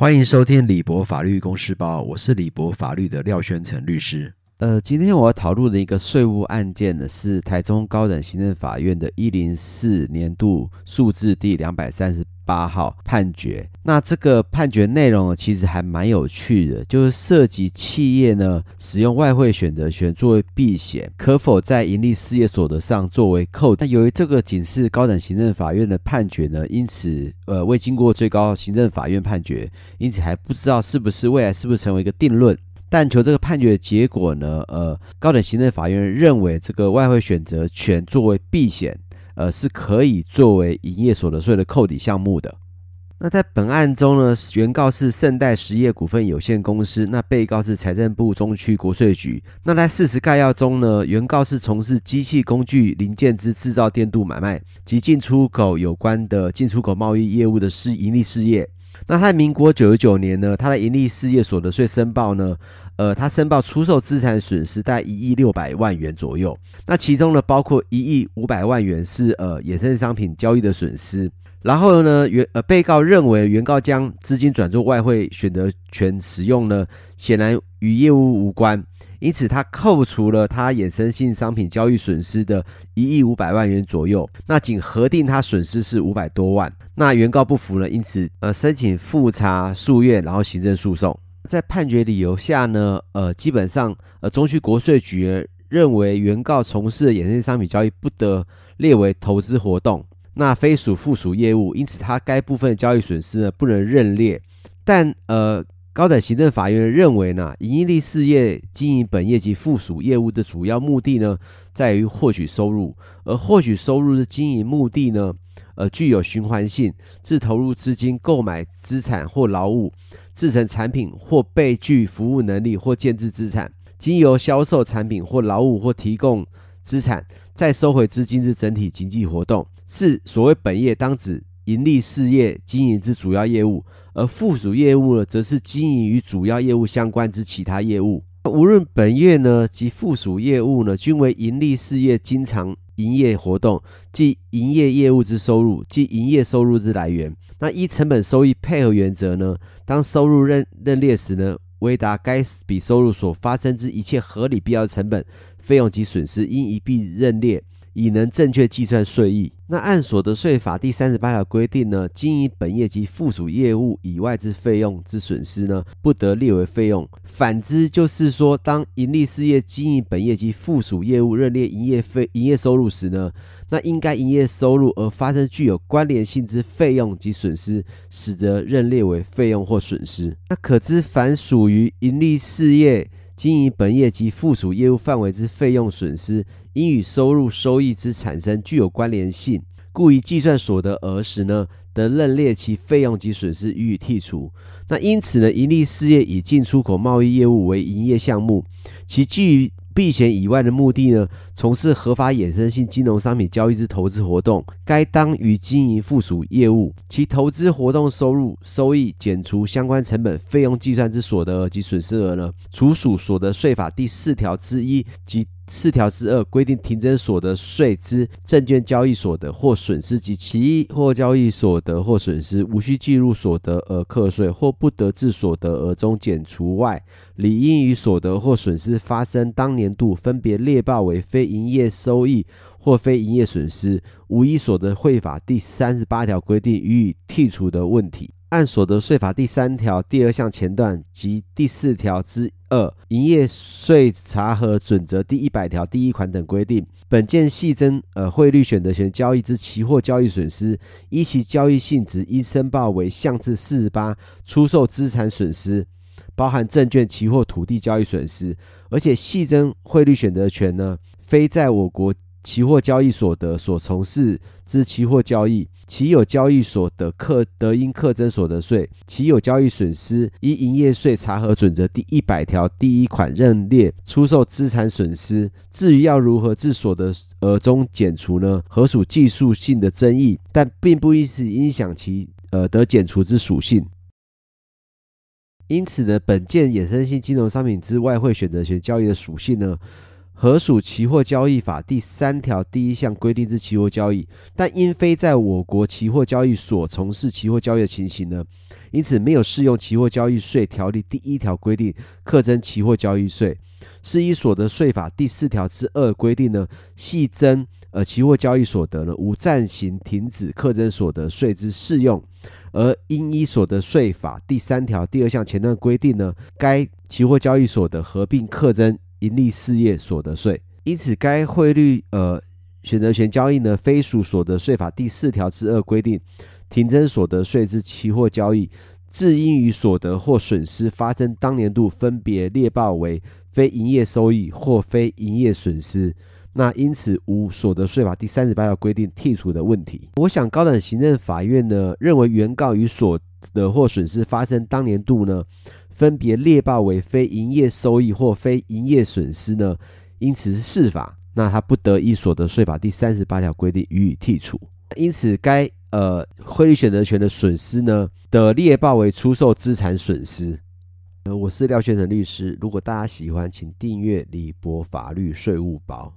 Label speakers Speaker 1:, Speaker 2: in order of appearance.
Speaker 1: 欢迎收听李博法律公司包，我是李博法律的廖宣成律师。呃，今天我要讨论的一个税务案件呢，是台中高等行政法院的一零四年度数字第两百三十八号判决。那这个判决内容其实还蛮有趣的，就是涉及企业呢使用外汇选择权作为避险，可否在盈利事业所得上作为扣？那由于这个仅是高等行政法院的判决呢，因此呃未经过最高行政法院判决，因此还不知道是不是未来是不是成为一个定论。但求这个判决结果呢？呃，高等行政法院认为这个外汇选择权作为避险，呃，是可以作为营业所得税的扣抵项目的。那在本案中呢，原告是圣代实业股份有限公司，那被告是财政部中区国税局。那在事实概要中呢，原告是从事机器工具零件之制造、电镀买卖及进出口有关的进出口贸易业务的事盈利事业。那他在民国九十九年呢，他的盈利事业所得税申报呢，呃，他申报出售资产损失在一亿六百万元左右。那其中呢，包括一亿五百万元是呃衍生商品交易的损失。然后呢，原呃被告认为原告将资金转做外汇选择权使用呢，显然与业务无关。因此，他扣除了他衍生性商品交易损失的一亿五百万元左右，那仅核定他损失是五百多万。那原告不服呢，因此呃申请复查诉愿，然后行政诉讼。在判决理由下呢，呃基本上呃中区国税局认为原告从事衍生性商品交易不得列为投资活动，那非属附属业务，因此它该部分交易损失呢不能认列。但呃。高等行政法院认为呢，营利事业经营本业及附属业务的主要目的呢，在于获取收入，而获取收入的经营目的呢，呃，具有循环性，自投入资金购买资产或劳务，制成产品或被具服务能力或建制资产，经由销售产品或劳务或提供资产，再收回资金之整体经济活动，是所谓本业当指。盈利事业经营之主要业务，而附属业务呢，则是经营与主要业务相关之其他业务。无论本业呢及附属业务呢，均为盈利事业经常营业活动，即营业业务之收入，即营业收入之来源。那依成本收益配合原则呢，当收入认认列时呢，为达该笔收入所发生之一切合理必要的成本、费用及损失，应一并认列。以能正确计算税益。那按所得税法第三十八条规定呢，经营本业及附属业务以外之费用之损失呢，不得列为费用。反之，就是说，当盈利事业经营本业及附属业务认列营业费、营业收入时呢，那应该营业收入而发生具有关联性之费用及损失，使得认列为费用或损失。那可知，凡属于盈利事业。经营本业及附属业务范围之费用损失，应与收入收益之产生具有关联性，故于计算所得额时呢，得认列其费用及损失予以剔除。那因此呢，盈利事业以进出口贸易业务为营业项目，其基于避险以外的目的呢，从事合法衍生性金融商品交易之投资活动，该当于经营附属业务，其投资活动收入收益减除相关成本费用计算之所得额及损失额呢，除属所得税法第四条之一及。四条之二规定，停征所得税之证券交易所得或损失及其或交易所得或损失，无需计入所得额课税，或不得自所得额中减除外，理应于所得或损失发生当年度分别列报为非营业收益或非营业损失，无依所得税法第三十八条规定予以剔除的问题。按所得税法第三条第二项前段及第四条之二营业税查核准则第一百条第一款等规定，本件系征呃汇率选择权交易之期货交易损失，依其交易性质应申报为项至四十八出售资产损失，包含证券、期货、土地交易损失，而且系征汇率选择权呢，非在我国。期货交易所得所从事之期货交易，其有交易所得课得应课征所得税；其有交易损失，依营业税查核准则第一百条第一款认列出售资产损失。至于要如何自所得额中减除呢？何属技术性的争议，但并不因此影响其呃得减除之属性。因此呢，本件衍生性金融商品之外汇选择权交易的属性呢？合属期货交易法第三条第一项规定之期货交易，但因非在我国期货交易所从事期货交易的情形呢，因此没有适用期货交易税条例第一条规定课征期货交易税，是以所得税法第四条之二规定呢，系征呃期货交易所得呢无暂行停止课征所得税之适用。而应依所得税法第三条第二项前段规定呢，该期货交易所得合并课征盈利事业所得税。因此，该汇率呃选择权交易呢，非属所得税法第四条之二规定停征所得税之期货交易，自应于所得或损失发生当年度分别列报为非营业收益或非营业损失。那因此无所得税法第三十八条规定剔除的问题。我想高等行政法院呢认为原告与所得或损失发生当年度呢分别列报为非营业收益或非营业损失呢，因此是事法，那他不得依所得税法第三十八条规定予以剔除。因此该呃汇率选择权的损失呢的列报为出售资产损失。呃，我是廖学成律师，如果大家喜欢，请订阅李博法律税务包。